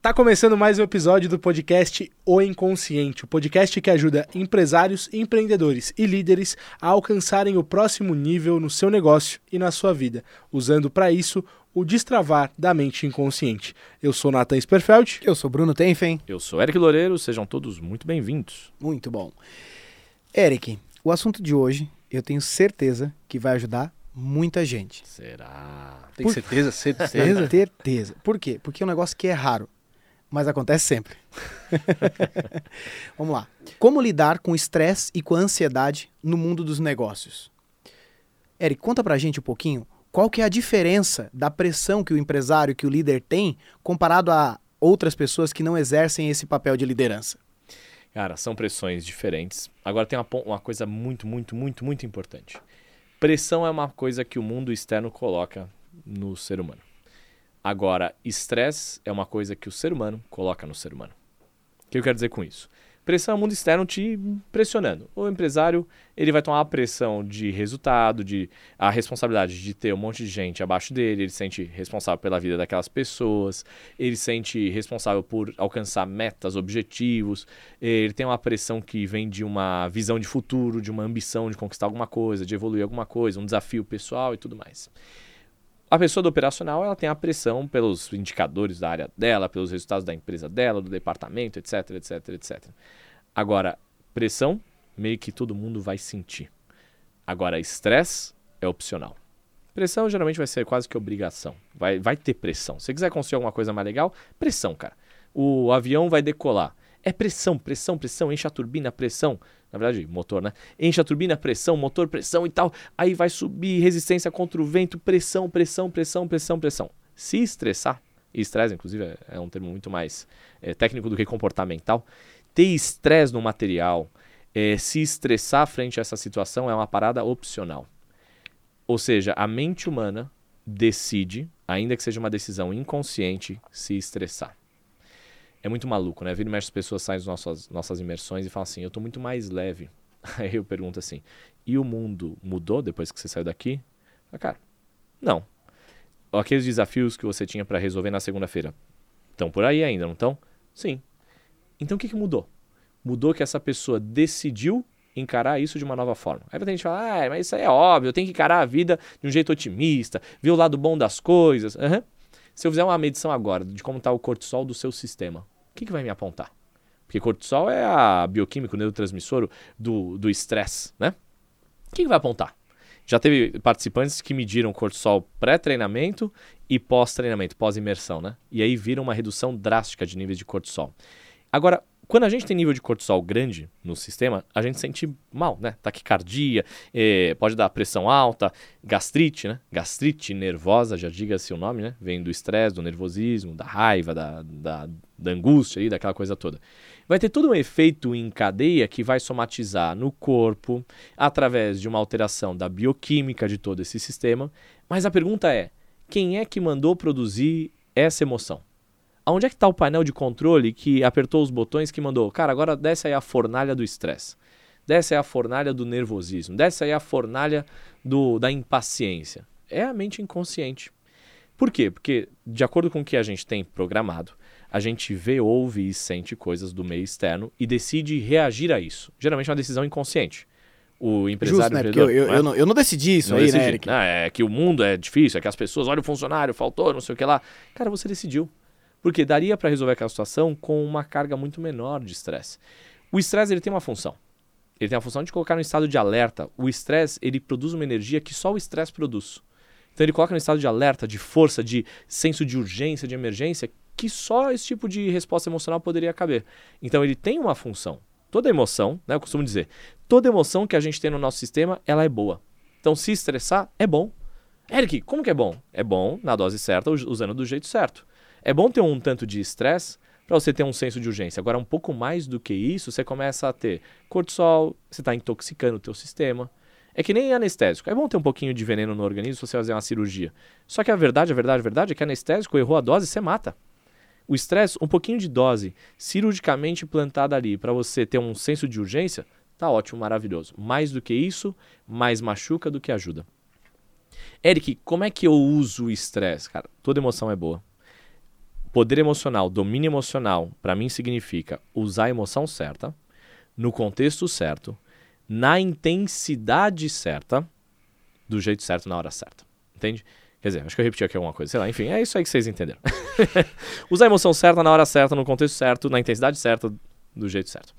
Tá começando mais um episódio do podcast O Inconsciente, o podcast que ajuda empresários, empreendedores e líderes a alcançarem o próximo nível no seu negócio e na sua vida, usando para isso o destravar da mente inconsciente. Eu sou Nathan Sperfeld. Eu sou Bruno Tenfen. Eu sou Eric Loureiro, sejam todos muito bem-vindos. Muito bom. Eric, o assunto de hoje eu tenho certeza que vai ajudar muita gente. Será? Tem Por- certeza? Certeza? Certeza. Por quê? Porque é um negócio que é raro, mas acontece sempre. Vamos lá. Como lidar com estresse e com a ansiedade no mundo dos negócios? Eric, conta pra gente um pouquinho qual que é a diferença da pressão que o empresário, que o líder tem, comparado a outras pessoas que não exercem esse papel de liderança. Cara, são pressões diferentes. Agora tem uma, uma coisa muito, muito, muito, muito importante. Pressão é uma coisa que o mundo externo coloca no ser humano. Agora, estresse é uma coisa que o ser humano coloca no ser humano. O que eu quero dizer com isso? Pressão é o mundo externo te pressionando. O empresário, ele vai tomar a pressão de resultado, de a responsabilidade de ter um monte de gente abaixo dele, ele se sente responsável pela vida daquelas pessoas, ele se sente responsável por alcançar metas, objetivos, ele tem uma pressão que vem de uma visão de futuro, de uma ambição de conquistar alguma coisa, de evoluir alguma coisa, um desafio pessoal e tudo mais. A pessoa do operacional, ela tem a pressão pelos indicadores da área dela, pelos resultados da empresa dela, do departamento, etc, etc, etc. Agora, pressão, meio que todo mundo vai sentir. Agora, estresse é opcional. Pressão geralmente vai ser quase que obrigação. Vai, vai ter pressão. Se você quiser construir alguma coisa mais legal, pressão, cara. O avião vai decolar. É pressão, pressão, pressão, enche a turbina, pressão. Na verdade, motor, né? Enche a turbina, pressão, motor, pressão e tal. Aí vai subir resistência contra o vento, pressão, pressão, pressão, pressão, pressão. Se estressar, e estresse, inclusive, é- é um termo muito mais é, técnico do que comportamental. Ter estresse no material, é, se estressar frente a essa situação é uma parada opcional. Ou seja, a mente humana decide, ainda que seja uma decisão inconsciente, se estressar. É muito maluco, né? Vira e mexe as pessoas saem das nossas, nossas imersões e falam assim: eu tô muito mais leve. Aí eu pergunto assim: e o mundo mudou depois que você saiu daqui? Ah, cara, não. Aqueles desafios que você tinha para resolver na segunda-feira estão por aí ainda, não estão? Sim. Então o que, que mudou? Mudou que essa pessoa decidiu encarar isso de uma nova forma. Aí a gente fala, ah, mas isso aí é óbvio, eu tenho que encarar a vida de um jeito otimista, ver o lado bom das coisas. Aham. Se eu fizer uma medição agora de como está o cortisol do seu sistema, que, que vai me apontar? Porque cortisol é a bioquímica, o neurotransmissor do do estresse, né? O que, que vai apontar? Já teve participantes que mediram cortisol pré-treinamento e pós-treinamento, pós-imersão, né? E aí viram uma redução drástica de níveis de cortisol. Agora, quando a gente tem nível de cortisol grande no sistema, a gente sente mal, né? Taquicardia, eh, pode dar pressão alta, gastrite, né? Gastrite nervosa, já diga-se o nome, né? Vem do estresse, do nervosismo, da raiva, da, da, da angústia aí, daquela coisa toda. Vai ter todo um efeito em cadeia que vai somatizar no corpo, através de uma alteração da bioquímica de todo esse sistema. Mas a pergunta é: quem é que mandou produzir essa emoção? Aonde é que está o painel de controle que apertou os botões que mandou? Cara, agora desce aí a fornalha do estresse. Desce aí a fornalha do nervosismo. Desce aí a fornalha do, da impaciência. É a mente inconsciente. Por quê? Porque, de acordo com o que a gente tem programado, a gente vê, ouve e sente coisas do meio externo e decide reagir a isso. Geralmente é uma decisão inconsciente. O empresário Justo, né? Porque eu, eu, não é? eu não, eu não decidi isso Não aí, decidi. né, Eric? Ah, é que o mundo é difícil, é que as pessoas olham o funcionário, faltou, não sei o que lá. Cara, você decidiu. Porque daria para resolver aquela situação com uma carga muito menor de estresse. O estresse ele tem uma função. Ele tem a função de colocar no estado de alerta. O estresse ele produz uma energia que só o estresse produz. Então ele coloca no estado de alerta, de força, de senso de urgência, de emergência, que só esse tipo de resposta emocional poderia caber. Então ele tem uma função. Toda emoção, né, eu costumo dizer, toda emoção que a gente tem no nosso sistema, ela é boa. Então se estressar é bom. Eric, como que é bom? É bom na dose certa, us- usando do jeito certo. É bom ter um tanto de estresse para você ter um senso de urgência. Agora, um pouco mais do que isso, você começa a ter cortisol, você está intoxicando o teu sistema. É que nem anestésico. É bom ter um pouquinho de veneno no organismo se você fazer uma cirurgia. Só que a verdade, a verdade, a verdade é que anestésico errou a dose, você mata. O estresse, um pouquinho de dose cirurgicamente plantada ali para você ter um senso de urgência, tá ótimo, maravilhoso. Mais do que isso, mais machuca do que ajuda. Eric, como é que eu uso o estresse? Cara, toda emoção é boa. Poder emocional, domínio emocional, para mim significa usar a emoção certa, no contexto certo, na intensidade certa, do jeito certo, na hora certa. Entende? Quer dizer, acho que eu repeti aqui alguma coisa, sei lá, enfim, é isso aí que vocês entenderam. Usar a emoção certa na hora certa, no contexto certo, na intensidade certa, do jeito certo.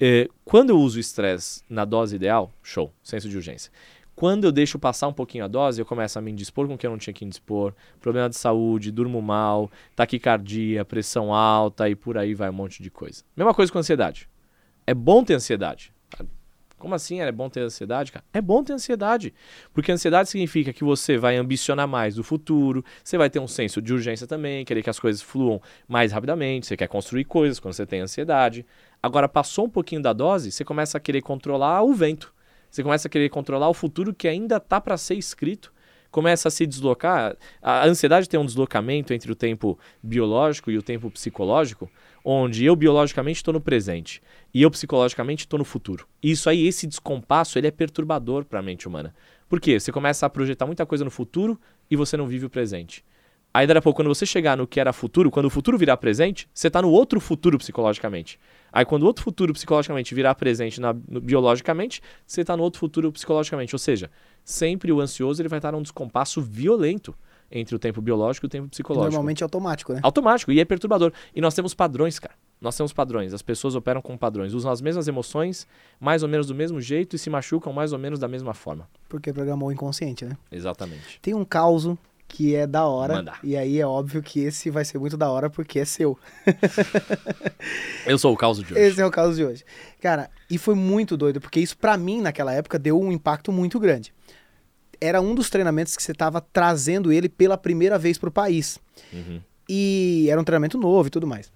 É, quando eu uso estresse na dose ideal, show, senso de urgência. Quando eu deixo passar um pouquinho a dose, eu começo a me indispor com o que eu não tinha que indispor, problema de saúde, durmo mal, taquicardia, pressão alta e por aí vai um monte de coisa. Mesma coisa com ansiedade. É bom ter ansiedade. Como assim é bom ter ansiedade, cara? É bom ter ansiedade. Porque ansiedade significa que você vai ambicionar mais do futuro, você vai ter um senso de urgência também, querer que as coisas fluam mais rapidamente, você quer construir coisas quando você tem ansiedade. Agora, passou um pouquinho da dose, você começa a querer controlar o vento. Você começa a querer controlar o futuro que ainda está para ser escrito. Começa a se deslocar. A ansiedade tem um deslocamento entre o tempo biológico e o tempo psicológico, onde eu biologicamente estou no presente e eu psicologicamente estou no futuro. Isso aí, esse descompasso, ele é perturbador para a mente humana. Por quê? Você começa a projetar muita coisa no futuro e você não vive o presente. Aí, daqui a pouco, quando você chegar no que era futuro, quando o futuro virar presente, você está no outro futuro psicologicamente. Aí, quando o outro futuro psicologicamente virar presente na, no, biologicamente, você está no outro futuro psicologicamente. Ou seja, sempre o ansioso ele vai estar num descompasso violento entre o tempo biológico e o tempo psicológico. Normalmente é automático, né? Automático, e é perturbador. E nós temos padrões, cara. Nós temos padrões. As pessoas operam com padrões, usam as mesmas emoções, mais ou menos do mesmo jeito e se machucam mais ou menos da mesma forma. Porque programou o inconsciente, né? Exatamente. Tem um caos que é da hora. E aí é óbvio que esse vai ser muito da hora porque é seu. Eu sou o caos de hoje. Esse é o caso de hoje. Cara, e foi muito doido, porque isso pra mim naquela época deu um impacto muito grande. Era um dos treinamentos que você tava trazendo ele pela primeira vez pro país. Uhum. E era um treinamento novo e tudo mais.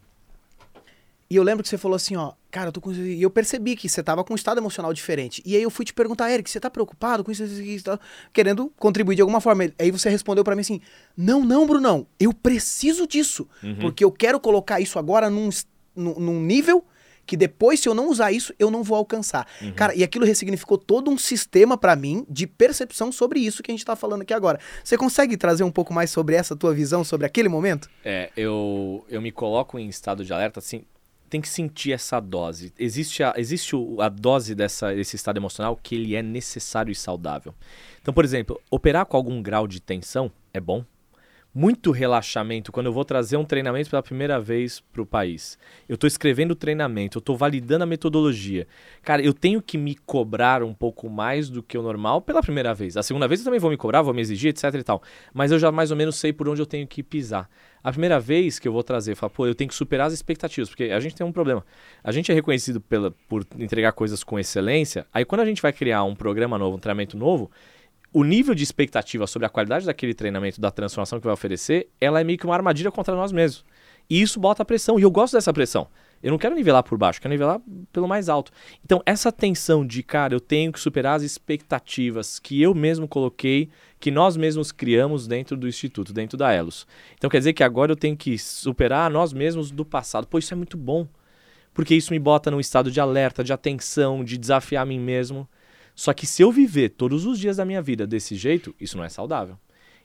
E eu lembro que você falou assim, ó, cara, eu tô com. E eu percebi que você tava com um estado emocional diferente. E aí eu fui te perguntar, Eric, você tá preocupado com isso, isso, isso, tá querendo contribuir de alguma forma? Aí você respondeu para mim assim: não, não, Brunão, eu preciso disso. Uhum. Porque eu quero colocar isso agora num, num, nível que depois, se eu não usar isso, eu não vou alcançar. Uhum. Cara, e aquilo ressignificou todo um sistema pra mim de percepção sobre isso que a gente tá falando aqui agora. Você consegue trazer um pouco mais sobre essa tua visão sobre aquele momento? É, eu, eu me coloco em estado de alerta, assim, tem que sentir essa dose. Existe a, existe a dose dessa, desse estado emocional que ele é necessário e saudável. Então, por exemplo, operar com algum grau de tensão é bom. Muito relaxamento quando eu vou trazer um treinamento pela primeira vez para o país. Eu estou escrevendo o treinamento, eu estou validando a metodologia. Cara, eu tenho que me cobrar um pouco mais do que o normal pela primeira vez. A segunda vez eu também vou me cobrar, vou me exigir, etc e tal. Mas eu já mais ou menos sei por onde eu tenho que pisar. A primeira vez que eu vou trazer, eu falo, pô, eu tenho que superar as expectativas, porque a gente tem um problema. A gente é reconhecido pela, por entregar coisas com excelência, aí quando a gente vai criar um programa novo, um treinamento novo, o nível de expectativa sobre a qualidade daquele treinamento, da transformação que vai oferecer, ela é meio que uma armadilha contra nós mesmos. E isso bota pressão, e eu gosto dessa pressão. Eu não quero nivelar por baixo, quero nivelar pelo mais alto. Então, essa tensão de, cara, eu tenho que superar as expectativas que eu mesmo coloquei, que nós mesmos criamos dentro do Instituto, dentro da Elos. Então, quer dizer que agora eu tenho que superar nós mesmos do passado. Pô, isso é muito bom. Porque isso me bota num estado de alerta, de atenção, de desafiar a mim mesmo. Só que se eu viver todos os dias da minha vida desse jeito, isso não é saudável.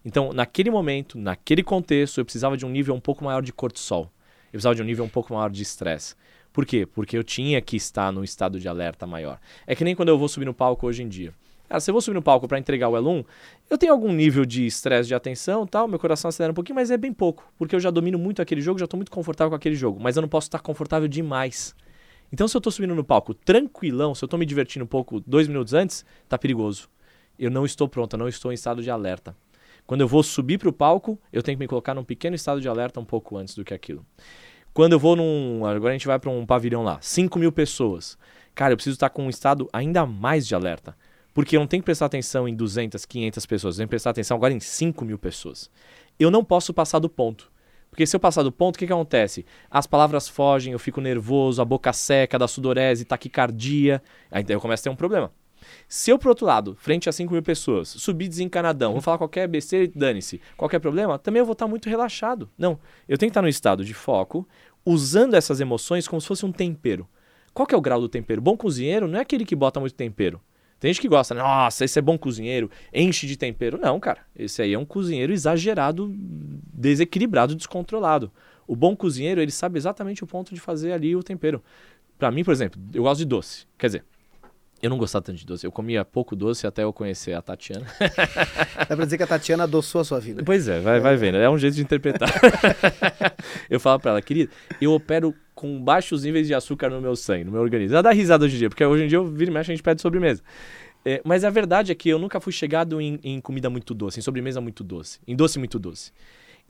Então, naquele momento, naquele contexto, eu precisava de um nível um pouco maior de cortisol. Eu precisava de um nível um pouco maior de estresse. Por quê? Porque eu tinha que estar num estado de alerta maior. É que nem quando eu vou subir no palco hoje em dia. Cara, se eu vou subir no palco para entregar o L1, eu tenho algum nível de estresse, de atenção tal, meu coração acelera um pouquinho, mas é bem pouco. Porque eu já domino muito aquele jogo, já estou muito confortável com aquele jogo. Mas eu não posso estar confortável demais. Então, se eu tô subindo no palco tranquilão, se eu tô me divertindo um pouco dois minutos antes, tá perigoso. Eu não estou pronto, eu não estou em estado de alerta. Quando eu vou subir para o palco, eu tenho que me colocar num pequeno estado de alerta um pouco antes do que aquilo. Quando eu vou num. Agora a gente vai para um pavilhão lá, 5 mil pessoas. Cara, eu preciso estar com um estado ainda mais de alerta. Porque eu não tenho que prestar atenção em 200, 500 pessoas, eu tenho que prestar atenção agora em 5 mil pessoas. Eu não posso passar do ponto. Porque se eu passar do ponto, o que, que acontece? As palavras fogem, eu fico nervoso, a boca seca, da sudorese, taquicardia. Aí eu começo a ter um problema. Se eu, por outro lado, frente a 5 mil pessoas, subir desencanadão, vou falar qualquer besteira, dane-se, qualquer problema, também eu vou estar muito relaxado. Não, eu tenho que estar no estado de foco, usando essas emoções como se fosse um tempero. Qual que é o grau do tempero? Bom cozinheiro não é aquele que bota muito tempero. Tem gente que gosta, nossa, esse é bom cozinheiro, enche de tempero. Não, cara, esse aí é um cozinheiro exagerado, desequilibrado, descontrolado. O bom cozinheiro, ele sabe exatamente o ponto de fazer ali o tempero. Pra mim, por exemplo, eu gosto de doce. Quer dizer, eu não gostava tanto de doce. Eu comia pouco doce até eu conhecer a Tatiana. Dá pra dizer que a Tatiana adoçou a sua vida. Pois é, vai, vai vendo. É um jeito de interpretar. eu falo pra ela, querida, eu opero com baixos níveis de açúcar no meu sangue, no meu organismo. Ela dá risada hoje em dia, porque hoje em dia eu viro e mexe, a gente pede sobremesa. É, mas a verdade é que eu nunca fui chegado em, em, comida muito doce, em sobremesa muito doce, em doce muito doce.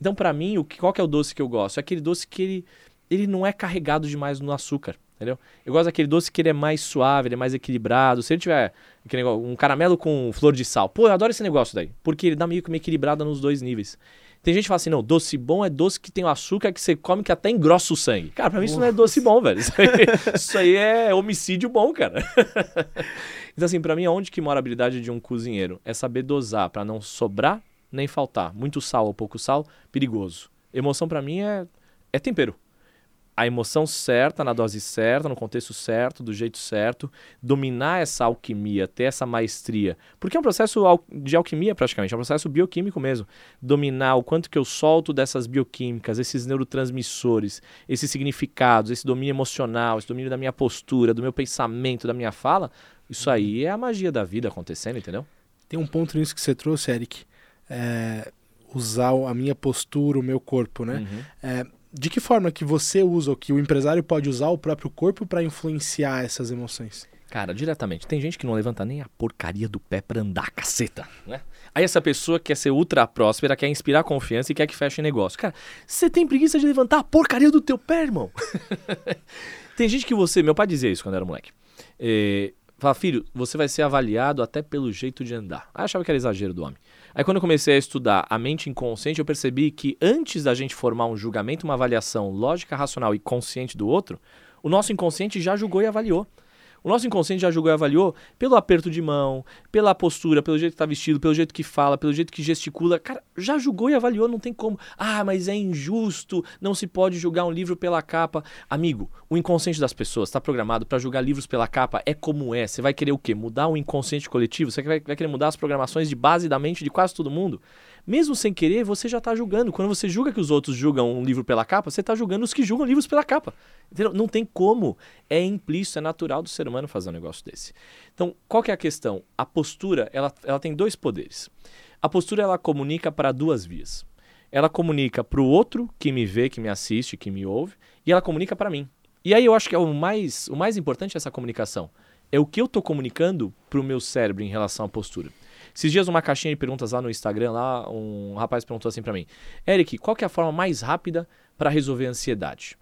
Então, para mim, o que, qual que é o doce que eu gosto? É aquele doce que ele, ele não é carregado demais no açúcar, entendeu? Eu gosto daquele doce que ele é mais suave, ele é mais equilibrado. Se ele tiver negócio, um caramelo com flor de sal, pô, eu adoro esse negócio daí, porque ele dá meio que uma equilibrada nos dois níveis. Tem gente que fala assim, não, doce bom é doce que tem o açúcar que você come que até engrossa o sangue. Cara, pra mim isso não é doce bom, velho. Isso aí, isso aí é homicídio bom, cara. então, assim, pra mim, onde que mora a habilidade de um cozinheiro? É saber dosar para não sobrar nem faltar. Muito sal ou pouco sal, perigoso. Emoção para mim é, é tempero a emoção certa, na dose certa, no contexto certo, do jeito certo, dominar essa alquimia, ter essa maestria. Porque é um processo de alquimia praticamente, é um processo bioquímico mesmo. Dominar o quanto que eu solto dessas bioquímicas, esses neurotransmissores, esses significados, esse domínio emocional, esse domínio da minha postura, do meu pensamento, da minha fala, isso aí é a magia da vida acontecendo, entendeu? Tem um ponto nisso que você trouxe, Eric. É, usar a minha postura, o meu corpo, né? Uhum. É, de que forma que você usa, ou que o empresário pode usar o próprio corpo para influenciar essas emoções? Cara, diretamente. Tem gente que não levanta nem a porcaria do pé pra andar, caceta, né? Aí essa pessoa quer ser ultra próspera, quer inspirar confiança e quer que feche negócio. Cara, você tem preguiça de levantar a porcaria do teu pé, irmão? tem gente que você... Meu pai dizia isso quando era moleque. É, fala, filho, você vai ser avaliado até pelo jeito de andar. Aí achava que era exagero do homem. Aí quando eu comecei a estudar a mente inconsciente, eu percebi que antes da gente formar um julgamento, uma avaliação lógica, racional e consciente do outro, o nosso inconsciente já julgou e avaliou. O nosso inconsciente já julgou e avaliou pelo aperto de mão, pela postura, pelo jeito que está vestido, pelo jeito que fala, pelo jeito que gesticula. Cara, já julgou e avaliou, não tem como. Ah, mas é injusto, não se pode julgar um livro pela capa. Amigo, o inconsciente das pessoas está programado para julgar livros pela capa. É como é. Você vai querer o quê? Mudar o inconsciente coletivo? Você vai, vai querer mudar as programações de base da mente de quase todo mundo? Mesmo sem querer, você já está julgando. Quando você julga que os outros julgam um livro pela capa, você está julgando os que julgam livros pela capa. Entendeu? Não tem como. É implícito, é natural do ser humano fazer um negócio desse. Então, qual que é a questão? A postura, ela, ela tem dois poderes. A postura, ela comunica para duas vias. Ela comunica para o outro que me vê, que me assiste, que me ouve, e ela comunica para mim. E aí eu acho que é o mais, o mais importante essa comunicação. É o que eu estou comunicando para o meu cérebro em relação à postura. Esses dias, uma caixinha de perguntas lá no Instagram, lá, um rapaz perguntou assim para mim: Eric, qual que é a forma mais rápida para resolver a ansiedade?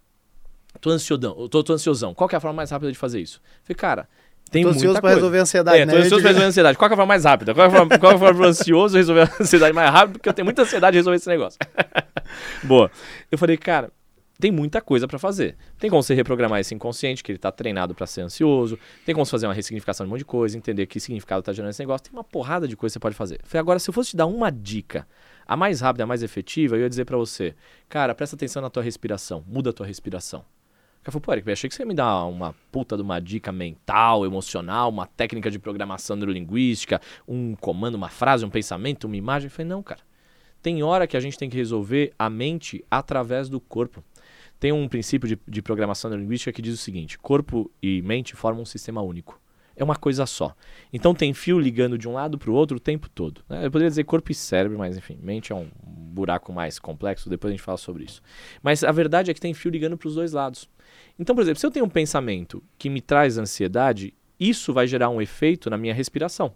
Tô ansiodão, tô, tô ansiosão. Qual que é a forma mais rápida de fazer isso? falei, cara, tem tô ansioso para resolver a ansiedade, é, né? Tô ansioso para resolver a ansiedade. Qual é a forma mais rápida? Qual é a forma, qual é a forma ansioso resolver a ansiedade mais rápido? Porque eu tenho muita ansiedade de resolver esse negócio. Boa. Eu falei, cara, tem muita coisa para fazer. Tem como você reprogramar esse inconsciente, que ele está treinado para ser ansioso, tem como você fazer uma ressignificação de um monte de coisa, entender que significado está gerando esse negócio, tem uma porrada de coisa que você pode fazer. Falei, agora, se eu fosse te dar uma dica, a mais rápida, a mais efetiva, eu ia dizer para você, cara, presta atenção na tua respiração, muda a tua respiração. O cara falou, pô, Eric, eu achei que você ia me dar uma puta de uma dica mental, emocional, uma técnica de programação neurolinguística, um comando, uma frase, um pensamento, uma imagem. Eu falei, não, cara. Tem hora que a gente tem que resolver a mente através do corpo. Tem um princípio de, de programação neurolinguística que diz o seguinte: corpo e mente formam um sistema único. É uma coisa só. Então tem fio ligando de um lado para o outro o tempo todo. Né? Eu poderia dizer corpo e cérebro, mas enfim, mente é um buraco mais complexo, depois a gente fala sobre isso. Mas a verdade é que tem fio ligando para os dois lados. Então, por exemplo, se eu tenho um pensamento que me traz ansiedade, isso vai gerar um efeito na minha respiração.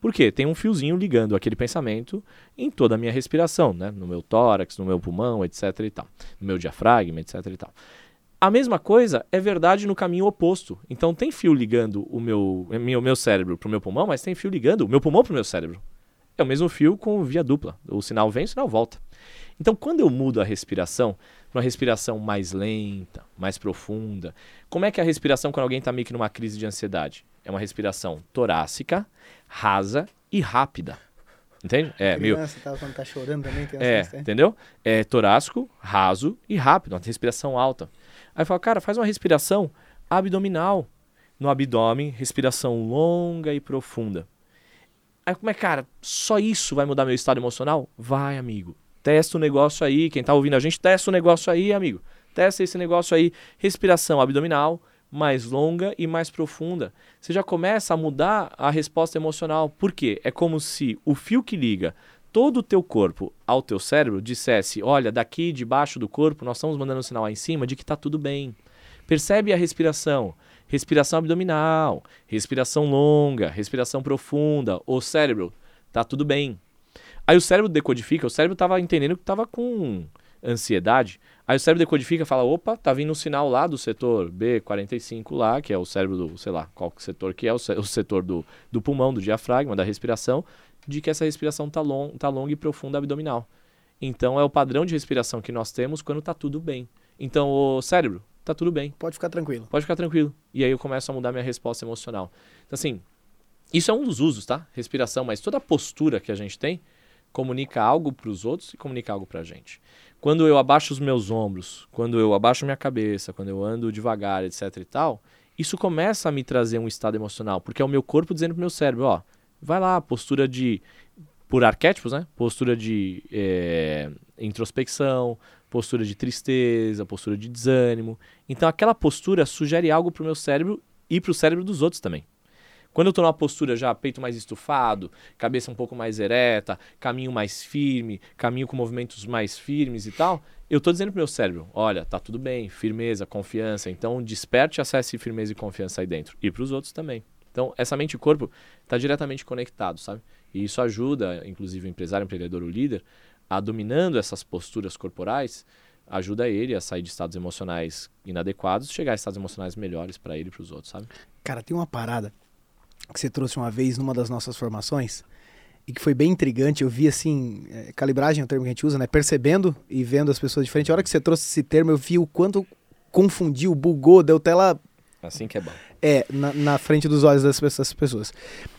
Por quê? Tem um fiozinho ligando aquele pensamento em toda a minha respiração, né? No meu tórax, no meu pulmão, etc e tal. No meu diafragma, etc e tal. A mesma coisa é verdade no caminho oposto. Então tem fio ligando o meu, o meu cérebro para o meu pulmão, mas tem fio ligando o meu pulmão para o meu cérebro. É o mesmo fio com via dupla. O sinal vem, o sinal volta. Então quando eu mudo a respiração para uma respiração mais lenta, mais profunda, como é que é a respiração quando alguém está meio que numa crise de ansiedade? É uma respiração torácica, rasa e rápida. Entende? É, meio. Tá, quando tá chorando também tem É, entendeu? É torácico, raso e rápido, uma respiração alta. Aí fala, cara, faz uma respiração abdominal. No abdômen, respiração longa e profunda. Aí como é, cara, só isso vai mudar meu estado emocional? Vai, amigo. Testa o negócio aí. Quem tá ouvindo a gente, testa o negócio aí, amigo. Testa esse negócio aí. Respiração abdominal mais longa e mais profunda. Você já começa a mudar a resposta emocional. Por quê? É como se o fio que liga todo o teu corpo ao teu cérebro dissesse: olha, daqui debaixo do corpo nós estamos mandando um sinal lá em cima de que está tudo bem. Percebe a respiração. Respiração abdominal, respiração longa, respiração profunda. O cérebro, tá tudo bem. Aí o cérebro decodifica, o cérebro estava entendendo que estava com ansiedade. Aí o cérebro decodifica e fala: opa, tá vindo um sinal lá do setor B45 lá, que é o cérebro do, sei lá, qual setor que é, o, setor do, do pulmão, do diafragma, da respiração de que essa respiração está long, tá longa e profunda abdominal. Então é o padrão de respiração que nós temos quando está tudo bem. Então o cérebro, está tudo bem. Pode ficar tranquilo. Pode ficar tranquilo. E aí eu começo a mudar minha resposta emocional. Então assim, isso é um dos usos, tá? Respiração, mas toda a postura que a gente tem comunica algo para os outros e comunica algo para a gente. Quando eu abaixo os meus ombros, quando eu abaixo minha cabeça, quando eu ando devagar, etc e tal, isso começa a me trazer um estado emocional, porque é o meu corpo dizendo pro meu cérebro, ó, Vai lá, postura de. Por arquétipos, né? Postura de é, introspecção, postura de tristeza, postura de desânimo. Então aquela postura sugere algo para o meu cérebro e para o cérebro dos outros também. Quando eu estou numa postura já peito mais estufado, cabeça um pouco mais ereta, caminho mais firme, caminho com movimentos mais firmes e tal, eu estou dizendo pro meu cérebro, olha, tá tudo bem, firmeza, confiança. Então desperte, acesse firmeza e confiança aí dentro. E para os outros também. Então, essa mente e corpo está diretamente conectado, sabe? E isso ajuda, inclusive, o empresário, o empreendedor, o líder, a dominando essas posturas corporais, ajuda ele a sair de estados emocionais inadequados, chegar a estados emocionais melhores para ele e para os outros, sabe? Cara, tem uma parada que você trouxe uma vez numa das nossas formações e que foi bem intrigante. Eu vi assim, é, calibragem é o termo que a gente usa, né? Percebendo e vendo as pessoas diferentes. A hora que você trouxe esse termo, eu vi o quanto confundiu, bugou, deu tela Assim que é bom. É, na, na frente dos olhos dessas pessoas.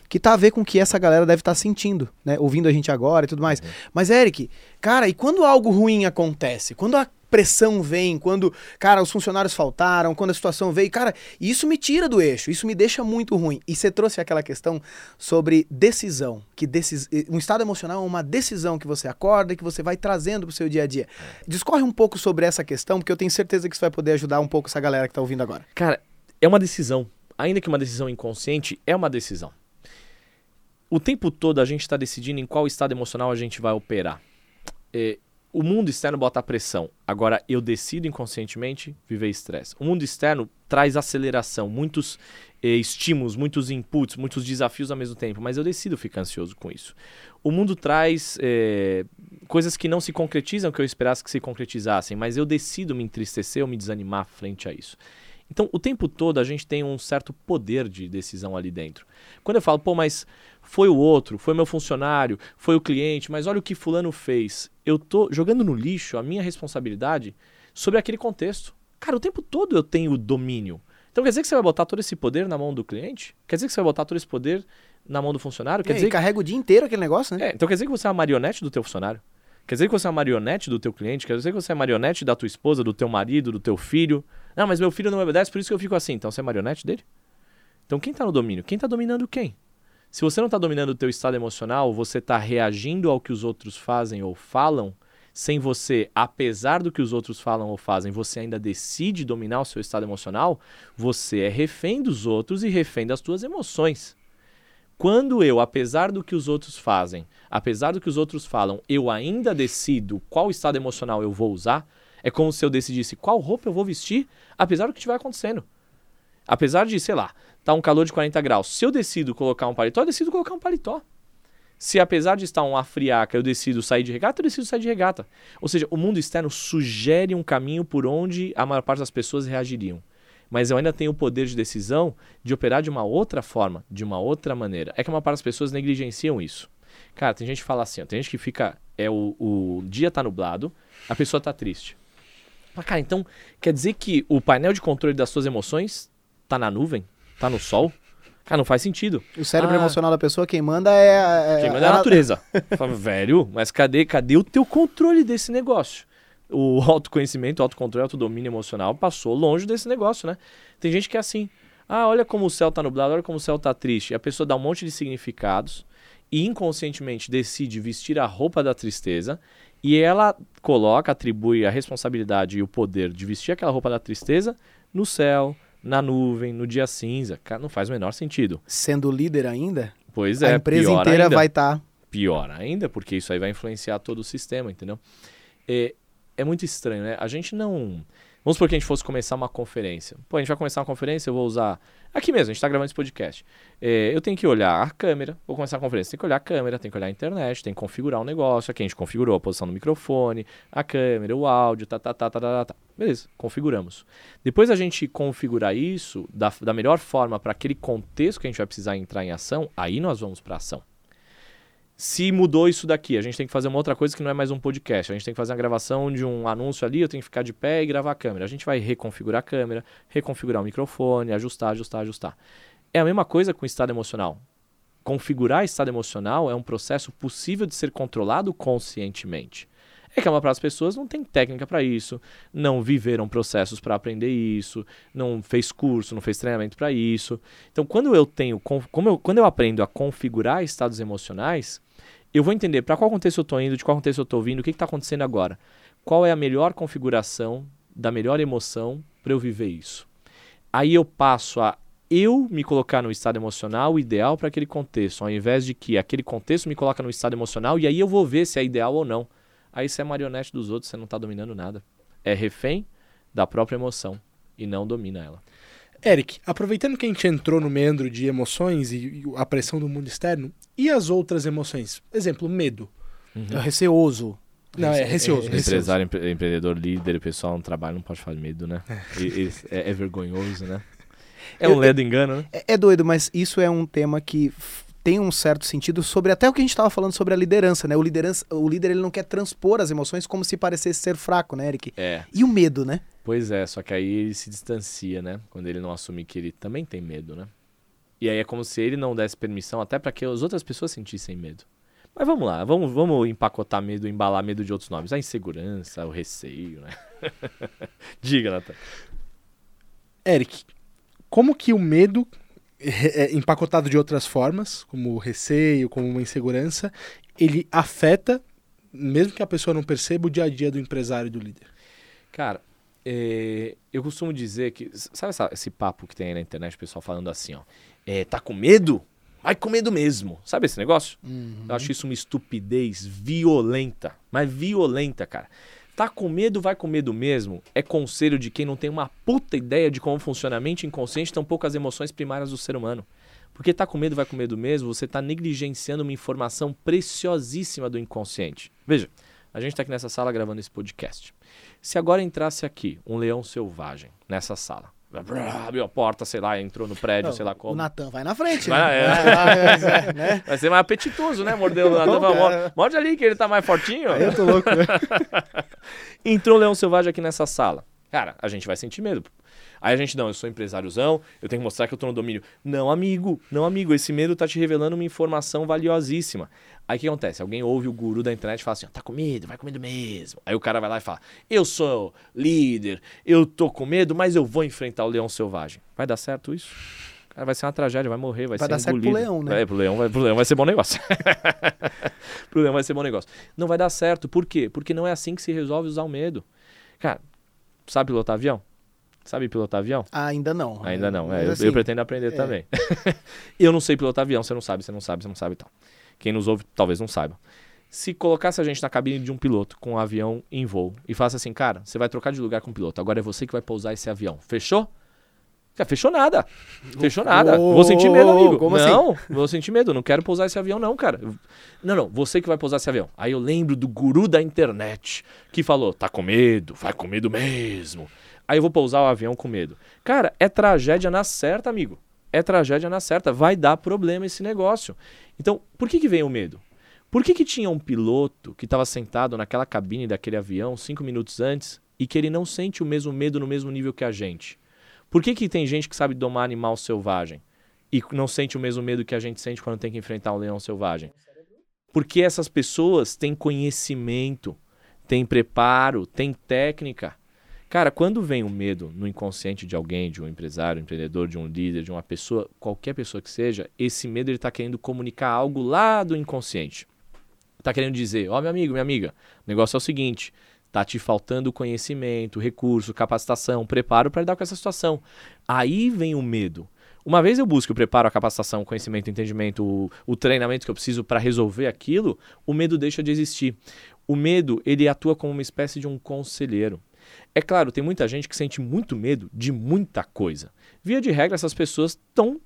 Que tá a ver com o que essa galera deve estar tá sentindo, né? Ouvindo a gente agora e tudo mais. Uhum. Mas, Eric, cara, e quando algo ruim acontece? Quando a pressão vem, quando, cara, os funcionários faltaram, quando a situação veio, cara, isso me tira do eixo, isso me deixa muito ruim. E você trouxe aquela questão sobre decisão, que decis... um estado emocional é uma decisão que você acorda e que você vai trazendo pro seu dia a dia. Discorre um pouco sobre essa questão, porque eu tenho certeza que isso vai poder ajudar um pouco essa galera que tá ouvindo agora. Cara, é uma decisão. Ainda que uma decisão inconsciente, é uma decisão. O tempo todo a gente está decidindo em qual estado emocional a gente vai operar. É, o mundo externo bota pressão. Agora, eu decido inconscientemente viver estresse. O mundo externo traz aceleração, muitos eh, estímulos, muitos inputs, muitos desafios ao mesmo tempo, mas eu decido ficar ansioso com isso. O mundo traz eh, coisas que não se concretizam que eu esperasse que se concretizassem, mas eu decido me entristecer ou me desanimar frente a isso. Então, o tempo todo a gente tem um certo poder de decisão ali dentro. Quando eu falo, pô, mas foi o outro, foi meu funcionário, foi o cliente, mas olha o que fulano fez. Eu tô jogando no lixo a minha responsabilidade sobre aquele contexto. Cara, o tempo todo eu tenho domínio. Então quer dizer que você vai botar todo esse poder na mão do cliente? Quer dizer que você vai botar todo esse poder na mão do funcionário? Quer é, dizer que... carrega o dia inteiro aquele negócio, né? É, então quer dizer que você é uma marionete do teu funcionário? Quer dizer que você é uma marionete do teu cliente? Quer dizer que você é marionete da tua esposa, do teu marido, do teu filho? Não, mas meu filho não me obedece, por isso que eu fico assim. Então você é marionete dele? Então quem está no domínio? Quem está dominando quem? Se você não está dominando o teu estado emocional, você está reagindo ao que os outros fazem ou falam, sem você, apesar do que os outros falam ou fazem, você ainda decide dominar o seu estado emocional, você é refém dos outros e refém das tuas emoções. Quando eu, apesar do que os outros fazem, apesar do que os outros falam, eu ainda decido qual estado emocional eu vou usar, é como se eu decidisse qual roupa eu vou vestir, apesar do que estiver acontecendo. Apesar de, sei lá, tá um calor de 40 graus. Se eu decido colocar um paletó, eu decido colocar um paletó. Se apesar de estar uma friaca, eu decido sair de regata, eu decido sair de regata. Ou seja, o mundo externo sugere um caminho por onde a maior parte das pessoas reagiriam. Mas eu ainda tenho o poder de decisão de operar de uma outra forma, de uma outra maneira. É que a maior parte das pessoas negligenciam isso. Cara, tem gente que fala assim, ó, tem gente que fica. É o, o dia tá nublado, a pessoa tá triste. Mas, cara, então quer dizer que o painel de controle das suas emoções tá na nuvem? Tá no sol? Cara, não faz sentido. O cérebro ah, emocional da pessoa, quem manda é. é quem manda é a natureza. Fala, velho, mas cadê, cadê o teu controle desse negócio? O autoconhecimento, o autocontrole, o autodomínio emocional passou longe desse negócio, né? Tem gente que é assim. Ah, olha como o céu tá nublado, olha como o céu tá triste. E a pessoa dá um monte de significados e inconscientemente decide vestir a roupa da tristeza e ela coloca, atribui a responsabilidade e o poder de vestir aquela roupa da tristeza no céu, na nuvem, no dia cinza. Cara, não faz o menor sentido. Sendo líder ainda, Pois é, a empresa inteira ainda. vai estar. Pior ainda, porque isso aí vai influenciar todo o sistema, entendeu? É, é muito estranho, né? A gente não. Vamos supor que a gente fosse começar uma conferência. Pô, a gente vai começar uma conferência, eu vou usar. Aqui mesmo, a gente está gravando esse podcast. É, eu tenho que olhar a câmera, vou começar a conferência. Tem que olhar a câmera, tem que olhar a internet, tem que configurar o negócio. Aqui a gente configurou a posição do microfone, a câmera, o áudio, tá, tá, tá, tá, tá, tá. Beleza, configuramos. Depois a gente configurar isso da, da melhor forma para aquele contexto que a gente vai precisar entrar em ação, aí nós vamos para ação. Se mudou isso daqui, a gente tem que fazer uma outra coisa que não é mais um podcast. A gente tem que fazer uma gravação de um anúncio ali, eu tenho que ficar de pé e gravar a câmera. A gente vai reconfigurar a câmera, reconfigurar o microfone, ajustar, ajustar, ajustar. É a mesma coisa com o estado emocional. Configurar estado emocional é um processo possível de ser controlado conscientemente. É que a maior parte das pessoas não tem técnica para isso, não viveram processos para aprender isso, não fez curso, não fez treinamento para isso. Então, quando eu tenho, como eu, quando eu aprendo a configurar estados emocionais, eu vou entender para qual contexto eu estou indo, de qual contexto eu estou vindo, o que está acontecendo agora. Qual é a melhor configuração da melhor emoção para eu viver isso. Aí eu passo a eu me colocar no estado emocional ideal para aquele contexto, ao invés de que aquele contexto me coloca no estado emocional e aí eu vou ver se é ideal ou não. Aí você é marionete dos outros, você não está dominando nada. É refém da própria emoção e não domina ela. Eric, aproveitando que a gente entrou no meandro de emoções e a pressão do mundo externo, e as outras emoções? Exemplo, medo. É receoso. Não, é receoso. É, receoso. Empresário, empre- empreendedor, líder, pessoal no trabalho não pode falar de medo, né? E- e- é, é vergonhoso, né? É um ledo engano, né? É, é doido, mas isso é um tema que tem um certo sentido sobre até o que a gente estava falando sobre a liderança, né? O, liderança, o líder ele não quer transpor as emoções como se parecesse ser fraco, né, Eric? É. E o medo, né? Pois é, só que aí ele se distancia, né? Quando ele não assume que ele também tem medo, né? E aí é como se ele não desse permissão até para que as outras pessoas sentissem medo. Mas vamos lá, vamos, vamos empacotar medo, embalar medo de outros nomes. A insegurança, o receio, né? Diga, Natan. Eric, como que o medo, é, empacotado de outras formas, como o receio, como uma insegurança, ele afeta, mesmo que a pessoa não perceba, o dia a dia do empresário e do líder? Cara, é, eu costumo dizer que. Sabe essa- esse papo que tem aí na internet, o pessoal falando assim, ó? É, tá com medo? Vai com medo mesmo. Sabe esse negócio? Eu acho isso uma estupidez violenta. Mas violenta, cara. Tá com medo, vai com medo mesmo. É conselho de quem não tem uma puta ideia de como funciona a mente inconsciente, tampouco as emoções primárias do ser humano. Porque tá com medo, vai com medo mesmo, você tá negligenciando uma informação preciosíssima do inconsciente. Veja, a gente tá aqui nessa sala gravando esse podcast. Se agora entrasse aqui um leão selvagem nessa sala, abriu a porta, sei lá, entrou no prédio, Não, sei lá O como. Natan vai na frente, Vai, né? é. Vai lá, é, né? Vai ser mais apetitoso, né? Mordeu o Natan. Morde, morde ali que ele tá mais fortinho. Eu tô louco, né? Entrou um leão selvagem aqui nessa sala. Cara, a gente vai sentir medo. Aí a gente, não, eu sou empresáriozão, eu tenho que mostrar que eu tô no domínio. Não, amigo, não, amigo, esse medo tá te revelando uma informação valiosíssima. Aí o que acontece? Alguém ouve o guru da internet e fala assim, tá com medo, vai com medo mesmo. Aí o cara vai lá e fala, eu sou líder, eu tô com medo, mas eu vou enfrentar o leão selvagem. Vai dar certo isso? Cara, vai ser uma tragédia, vai morrer, vai, Vai ser dar certo pro leão, né? É, pro leão, vai, pro leão vai ser bom negócio. pro leão vai ser bom negócio. Não vai dar certo. Por quê? Porque não é assim que se resolve usar o medo. Cara, sabe pilotar avião? Sabe pilotar avião? Ainda não. Ainda não. É, eu, assim, eu pretendo aprender é. também. eu não sei pilotar avião, você não sabe, você não sabe, você não sabe e tal. Quem nos ouve talvez não saiba. Se colocasse a gente na cabine de um piloto com um avião em voo e falasse assim, cara, você vai trocar de lugar com o piloto, agora é você que vai pousar esse avião. Fechou? Cara, fechou nada. Fechou nada. Ô, vou sentir medo, amigo. como assim? não, vou sentir medo. Não quero pousar esse avião, não, cara. Não, não. Você que vai pousar esse avião. Aí eu lembro do guru da internet que falou: tá com medo, vai com medo mesmo. Aí eu vou pousar o avião com medo. Cara, é tragédia na certa, amigo. É tragédia na certa. Vai dar problema esse negócio. Então, por que, que vem o medo? Por que, que tinha um piloto que estava sentado naquela cabine daquele avião cinco minutos antes e que ele não sente o mesmo medo no mesmo nível que a gente? Por que, que tem gente que sabe domar animal selvagem e não sente o mesmo medo que a gente sente quando tem que enfrentar um leão selvagem? Porque essas pessoas têm conhecimento, têm preparo, têm técnica. Cara, quando vem o medo no inconsciente de alguém, de um empresário, um empreendedor, de um líder, de uma pessoa, qualquer pessoa que seja, esse medo ele está querendo comunicar algo lá do inconsciente. Está querendo dizer, ó, oh, meu amigo, minha amiga, o negócio é o seguinte, tá te faltando conhecimento, recurso, capacitação, preparo para lidar com essa situação. Aí vem o medo. Uma vez eu busco o preparo, a capacitação, o conhecimento, o entendimento, o, o treinamento que eu preciso para resolver aquilo, o medo deixa de existir. O medo, ele atua como uma espécie de um conselheiro. É claro, tem muita gente que sente muito medo de muita coisa. Via de regra, essas pessoas estão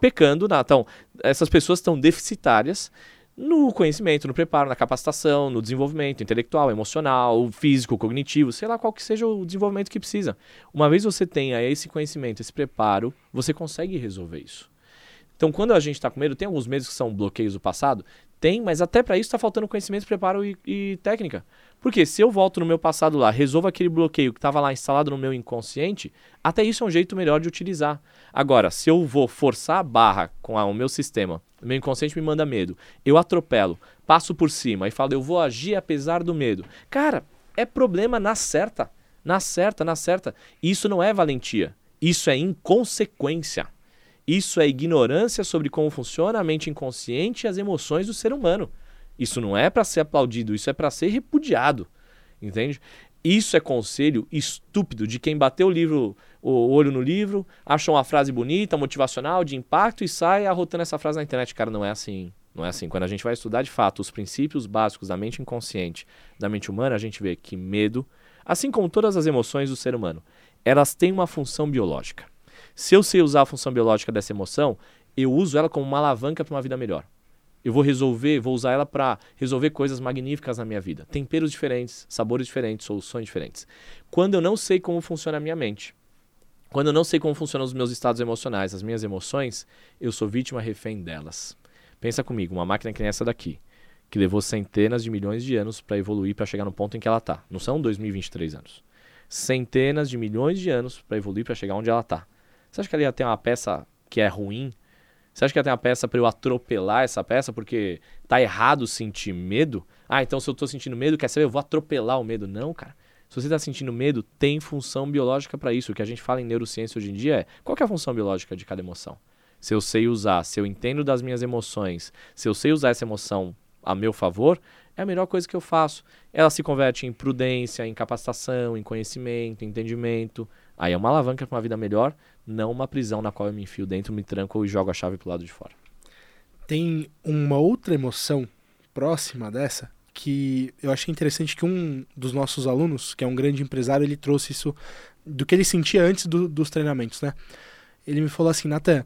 pecando, na, tão, essas pessoas estão deficitárias no conhecimento, no preparo, na capacitação, no desenvolvimento intelectual, emocional, físico, cognitivo, sei lá qual que seja o desenvolvimento que precisa. Uma vez você tenha esse conhecimento, esse preparo, você consegue resolver isso. Então, quando a gente está com medo, tem alguns medos que são bloqueios do passado? Tem, mas até para isso está faltando conhecimento, preparo e, e técnica. Porque se eu volto no meu passado lá, resolvo aquele bloqueio que estava lá instalado no meu inconsciente, até isso é um jeito melhor de utilizar. Agora, se eu vou forçar a barra com a, o meu sistema, o meu inconsciente me manda medo, eu atropelo, passo por cima e falo, eu vou agir apesar do medo. Cara, é problema na certa. Na certa, na certa. Isso não é valentia. Isso é inconsequência. Isso é ignorância sobre como funciona a mente inconsciente e as emoções do ser humano. Isso não é para ser aplaudido, isso é para ser repudiado. Entende? Isso é conselho estúpido de quem bateu o livro, o olho no livro, achou uma frase bonita, motivacional, de impacto e sai arrotando essa frase na internet. Cara, não é assim. Não é assim. Quando a gente vai estudar de fato os princípios básicos da mente inconsciente, da mente humana, a gente vê que medo, assim como todas as emoções do ser humano, elas têm uma função biológica. Se eu sei usar a função biológica dessa emoção, eu uso ela como uma alavanca para uma vida melhor. Eu vou resolver, vou usar ela para resolver coisas magníficas na minha vida. Temperos diferentes, sabores diferentes, soluções diferentes. Quando eu não sei como funciona a minha mente, quando eu não sei como funcionam os meus estados emocionais, as minhas emoções, eu sou vítima refém delas. Pensa comigo, uma máquina que nem essa daqui, que levou centenas de milhões de anos para evoluir para chegar no ponto em que ela está. Não são 2023 anos. Centenas de milhões de anos para evoluir para chegar onde ela está. Você acha que ela ia ter uma peça que é ruim, você acha que tem uma peça para eu atropelar essa peça porque tá errado sentir medo? Ah, então se eu tô sentindo medo, quer saber, eu vou atropelar o medo. Não, cara. Se você está sentindo medo, tem função biológica para isso. O que a gente fala em neurociência hoje em dia é qual é a função biológica de cada emoção? Se eu sei usar, se eu entendo das minhas emoções, se eu sei usar essa emoção a meu favor, é a melhor coisa que eu faço. Ela se converte em prudência, em capacitação, em conhecimento, em entendimento. Aí é uma alavanca para uma vida melhor, não uma prisão na qual eu me enfio dentro, me tranco e jogo a chave pro lado de fora. Tem uma outra emoção próxima dessa que eu achei interessante que um dos nossos alunos, que é um grande empresário, ele trouxe isso do que ele sentia antes do, dos treinamentos, né? Ele me falou assim, Natan,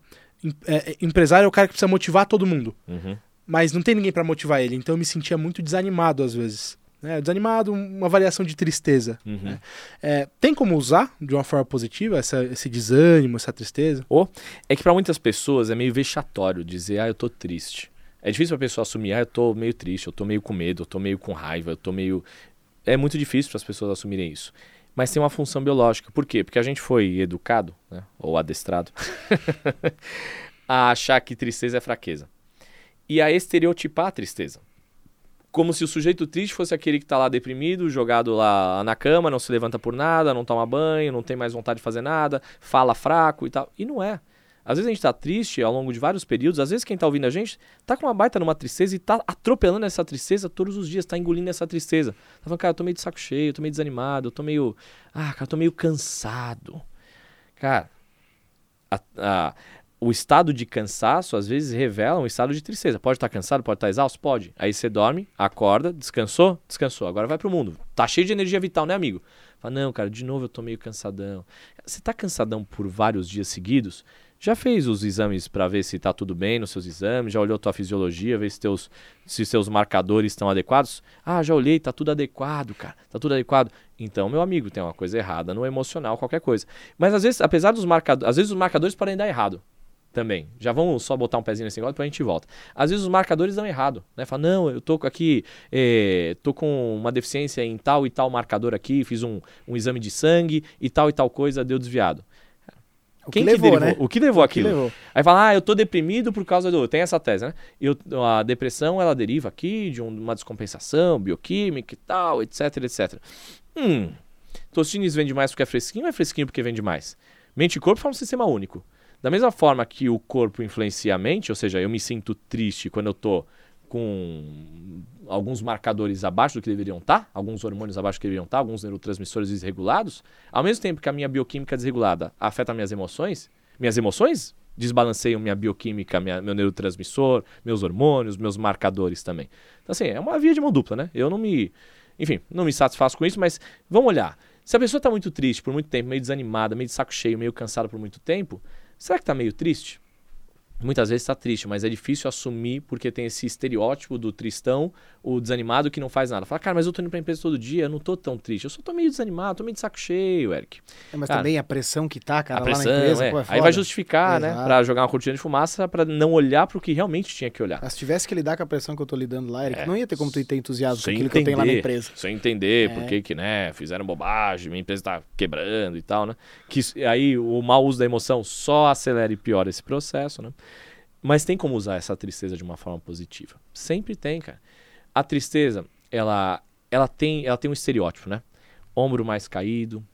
é, empresário é o cara que precisa motivar todo mundo. Uhum. Mas não tem ninguém para motivar ele, então eu me sentia muito desanimado às vezes. Né? Desanimado, uma variação de tristeza. Uhum. Né? É, tem como usar de uma forma positiva essa, esse desânimo, essa tristeza? Ou é que para muitas pessoas é meio vexatório dizer, ah, eu tô triste. É difícil pra pessoa assumir, ah, eu tô meio triste, eu tô meio com medo, eu tô meio com raiva, eu tô meio. É muito difícil para as pessoas assumirem isso. Mas tem uma função biológica. Por quê? Porque a gente foi educado, né? ou adestrado, a achar que tristeza é fraqueza. E a estereotipar a tristeza como se o sujeito triste fosse aquele que está lá deprimido, jogado lá na cama, não se levanta por nada, não toma banho, não tem mais vontade de fazer nada, fala fraco e tal. E não é. Às vezes a gente está triste ao longo de vários períodos, às vezes quem está ouvindo a gente está com uma baita numa tristeza e está atropelando essa tristeza todos os dias, está engolindo essa tristeza. Tá falando, cara, eu tô meio de saco cheio, eu tô meio desanimado, eu tô meio. Ah, cara, eu tô meio cansado. Cara, a, a, o estado de cansaço às vezes revela um estado de tristeza. Pode estar cansado, pode estar exausto, pode. Aí você dorme, acorda, descansou, descansou. Agora vai pro mundo. Tá cheio de energia vital, né, amigo? Fala, não, cara, de novo eu tô meio cansadão. Você tá cansadão por vários dias seguidos? Já fez os exames para ver se tá tudo bem nos seus exames? Já olhou tua fisiologia, ver se teus se seus marcadores estão adequados? Ah, já olhei, tá tudo adequado, cara. Tá tudo adequado. Então, meu amigo, tem uma coisa errada no emocional, qualquer coisa. Mas às vezes, apesar dos marcadores, às vezes os marcadores podem dar errado também. Já vamos só botar um pezinho nesse negócio, depois a gente volta. Às vezes os marcadores dão errado, né? Fala, não, eu tô aqui, é, tô com uma deficiência em tal e tal marcador aqui, fiz um, um exame de sangue e tal e tal coisa deu desviado. O Quem que levou, que né? O que levou o aquilo? Que levou. Aí fala, ah, eu tô deprimido por causa do... Tem essa tese, né? Eu, a depressão, ela deriva aqui de uma descompensação bioquímica e tal, etc, etc. Hum, Tostines vende mais porque é fresquinho ou é fresquinho porque vende mais? Mente e corpo são um sistema único. Da mesma forma que o corpo influencia a mente, ou seja, eu me sinto triste quando eu tô com alguns marcadores abaixo do que deveriam estar, alguns hormônios abaixo do que deveriam estar, alguns neurotransmissores desregulados, ao mesmo tempo que a minha bioquímica desregulada afeta minhas emoções, minhas emoções desbalanceiam minha bioquímica, minha, meu neurotransmissor, meus hormônios, meus marcadores também. Então, assim, é uma via de mão dupla, né? Eu não me. Enfim, não me satisfaço com isso, mas vamos olhar. Se a pessoa está muito triste por muito tempo, meio desanimada, meio de saco cheio, meio cansada por muito tempo, será que está meio triste? muitas vezes está triste, mas é difícil assumir porque tem esse estereótipo do tristão, o desanimado que não faz nada. Fala, cara, mas eu tô indo pra empresa todo dia, eu não tô tão triste. Eu só tô meio desanimado, tô meio de saco cheio, Eric. É, mas Cara, também a pressão que tá, cara, a lá pressão, na empresa, é. pô, é Aí vai justificar, né? Exato. Pra jogar uma cortina de fumaça, pra não olhar pro que realmente tinha que olhar. Mas se tivesse que lidar com a pressão que eu tô lidando lá, Eric, É. não ia ter como tu ter entusiasmo com aquilo que eu tenho lá na entender. empresa. Sem entender É. por que que, né, fizeram bobagem, minha empresa tá quebrando e tal, né? Que aí o mau uso da emoção só acelera e piora esse processo, né? Mas tem como usar essa tristeza de uma forma positiva. Sempre tem, cara. A tristeza, ela, ela, tem, ela tem um estereótipo, né? Ombro mais caído,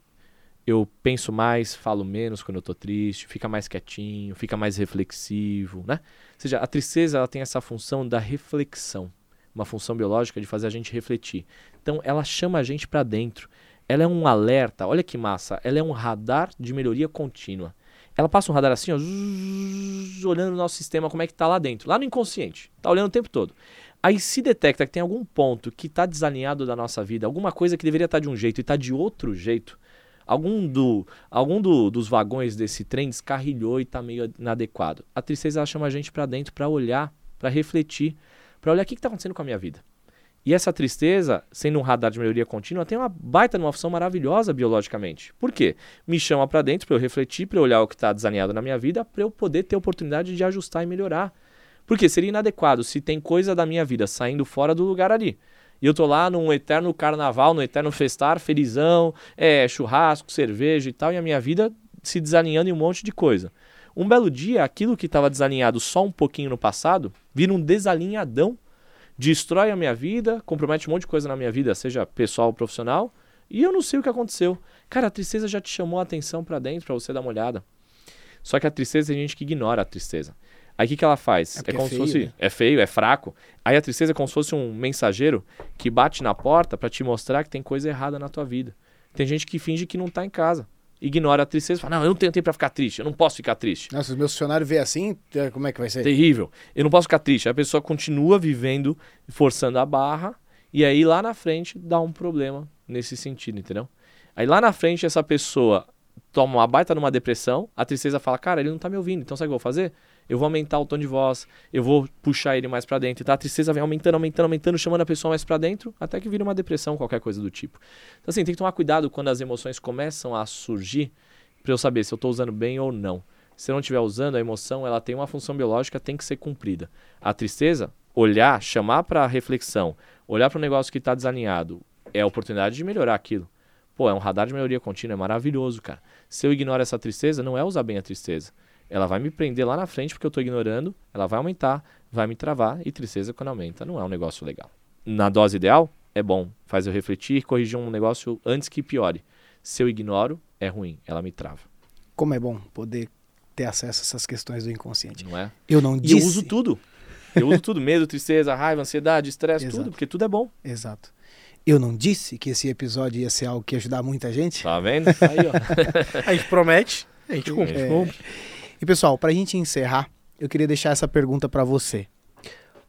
eu penso mais, falo menos quando eu tô triste, fica mais quietinho, fica mais reflexivo, né? Ou seja, a tristeza ela tem essa função da reflexão, uma função biológica de fazer a gente refletir. Então, ela chama a gente para dentro. Ela é um alerta, olha que massa, ela é um radar de melhoria contínua. Ela passa um radar assim, ó, zzz, olhando o nosso sistema como é que tá lá dentro, lá no inconsciente. Tá olhando o tempo todo. Aí se detecta que tem algum ponto que está desalinhado da nossa vida, alguma coisa que deveria estar de um jeito e está de outro jeito, algum, do, algum do- dos vagões desse trem descarrilhou e está meio inadequado. A tristeza chama a gente para dentro para olhar, para refletir, para olhar o que está acontecendo com a minha vida. E essa tristeza, sendo um radar de melhoria contínua, tem uma baita numa função maravilhosa biologicamente. Por quê? Me chama para dentro para eu refletir, para eu olhar o que está desalinhado na minha vida, para eu poder ter oportunidade de ajustar e melhorar. Porque seria inadequado se tem coisa da minha vida saindo fora do lugar ali. E eu tô lá num eterno carnaval, no eterno festar, felizão, é, churrasco, cerveja e tal, e a minha vida se desalinhando em um monte de coisa. Um belo dia, aquilo que estava desalinhado só um pouquinho no passado, vira um desalinhadão, destrói a minha vida, compromete um monte de coisa na minha vida, seja pessoal ou profissional, e eu não sei o que aconteceu. Cara, a tristeza já te chamou a atenção pra dentro pra você dar uma olhada. Só que a tristeza tem gente que ignora a tristeza. Aí o que, que ela faz? É porque é como feio, se fosse. né? É feio, é fraco. Aí a tristeza é como se fosse um mensageiro que bate na porta pra te mostrar que tem coisa errada na tua vida. Tem gente que finge que não tá em casa. Ignora a tristeza e fala: Não, eu não tenho tempo pra ficar triste, eu não posso ficar triste. Nossa, se o meu funcionário vê assim, é, como é que vai ser? Terrível. Eu não posso ficar triste. Aí A pessoa continua vivendo, forçando a barra, e aí lá na frente dá um problema nesse sentido, entendeu? Aí lá na frente essa pessoa toma uma baita numa depressão, a tristeza fala, cara, ele não tá me ouvindo, então sabe o que eu vou fazer? Eu vou aumentar o tom de voz, eu vou puxar ele mais pra dentro, tá? A tristeza vem aumentando, aumentando, aumentando, chamando a pessoa mais pra dentro, até que vira uma depressão, qualquer coisa do tipo. Então assim, tem que tomar cuidado quando as emoções começam a surgir, pra eu saber se eu tô usando bem ou não. Se eu não estiver usando, a emoção ela tem uma função biológica, tem que ser cumprida. A tristeza, olhar, chamar para reflexão, olhar para um negócio que está desalinhado, é a oportunidade de melhorar aquilo. Pô, é um radar de melhoria contínua, é maravilhoso, cara. Se eu ignoro essa tristeza, não é usar bem a tristeza. Ela vai me prender lá na frente porque eu estou ignorando, ela vai aumentar, vai me travar, e tristeza quando aumenta não é um negócio legal. Na dose ideal, é bom, faz eu refletir, corrigir um negócio antes que piore. Se eu ignoro, é ruim, ela me trava, Como é bom poder ter acesso a essas questões do inconsciente. não é? Eu não E disse... eu uso tudo. Eu uso tudo, medo, tristeza, raiva, ansiedade, estresse, tudo, porque tudo é bom. Exato. Eu não disse que esse episódio ia ser algo que ia ajudar muita gente? Tá vendo? Aí, ó. A gente promete, a gente cumpre. É. E pessoal, pra gente encerrar, eu queria deixar essa pergunta pra você.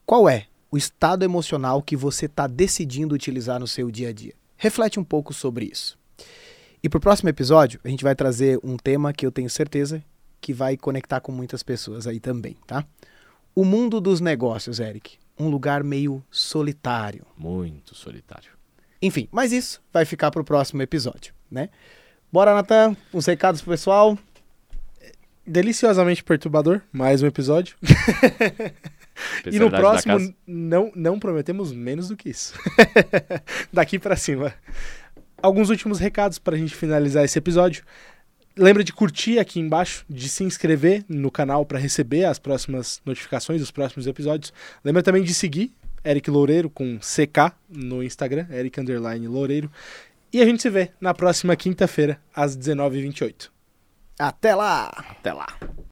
Qual é o estado emocional que você está decidindo utilizar no seu dia a dia? Reflete um pouco sobre isso. E pro próximo episódio, a gente vai trazer um tema que eu tenho certeza que vai conectar com muitas pessoas aí também, tá? O mundo dos negócios, Eric. Um lugar meio solitário. Muito solitário. Enfim, mas isso vai ficar pro próximo episódio, né? Bora, Natan, uns recados pro pessoal. Deliciosamente perturbador, mais um episódio. E no próximo, não, não prometemos menos do que isso. Daqui pra cima. Alguns últimos recados pra gente finalizar esse episódio. Lembra de curtir aqui embaixo, de se inscrever no canal para receber as próximas notificações dos próximos episódios. Lembra também de seguir Eric Loureiro com CK no Instagram, Eric Underline Loureiro. E a gente se vê na próxima quinta-feira, às 19h28. Até lá! Até lá.